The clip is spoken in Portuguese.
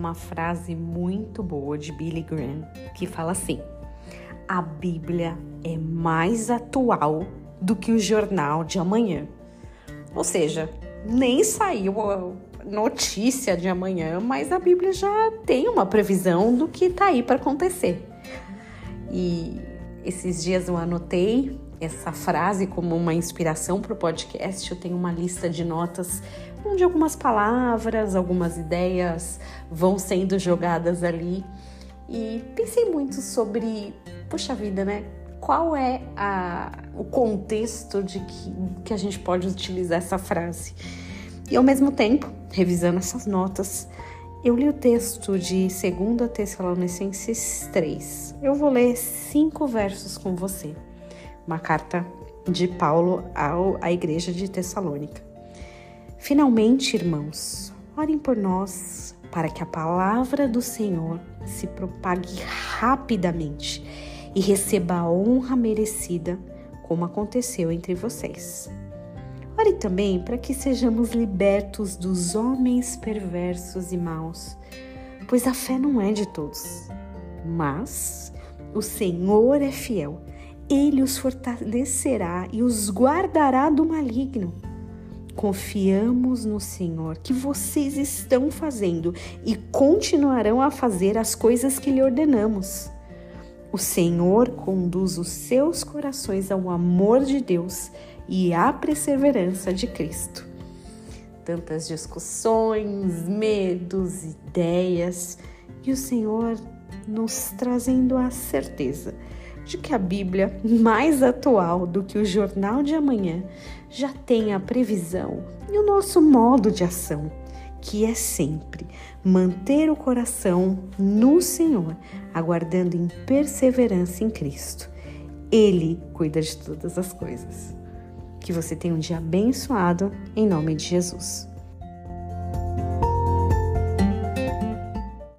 uma frase muito boa de Billy Graham que fala assim: A Bíblia é mais atual do que o jornal de amanhã. Ou seja, nem saiu a notícia de amanhã, mas a Bíblia já tem uma previsão do que está aí para acontecer. E esses dias eu anotei essa frase como uma inspiração para o podcast. Eu tenho uma lista de notas onde algumas palavras, algumas ideias vão sendo jogadas ali. E pensei muito sobre, poxa vida, né? Qual é a, o contexto de que, que a gente pode utilizar essa frase? E ao mesmo tempo, revisando essas notas, eu li o texto de 2 Tessalonicenses 3. Eu vou ler cinco versos com você. Uma carta de Paulo ao, à igreja de Tessalônica. Finalmente, irmãos, orem por nós para que a palavra do Senhor se propague rapidamente e receba a honra merecida, como aconteceu entre vocês. Ore também para que sejamos libertos dos homens perversos e maus, pois a fé não é de todos. Mas o Senhor é fiel, ele os fortalecerá e os guardará do maligno. Confiamos no Senhor que vocês estão fazendo e continuarão a fazer as coisas que lhe ordenamos. O Senhor conduz os seus corações ao amor de Deus e à perseverança de Cristo. Tantas discussões, medos, ideias, e o Senhor nos trazendo a certeza de que a Bíblia, mais atual do que o jornal de amanhã, já tem a previsão e o nosso modo de ação, que é sempre manter o coração no Senhor, aguardando em perseverança em Cristo. Ele cuida de todas as coisas. Que você tenha um dia abençoado, em nome de Jesus.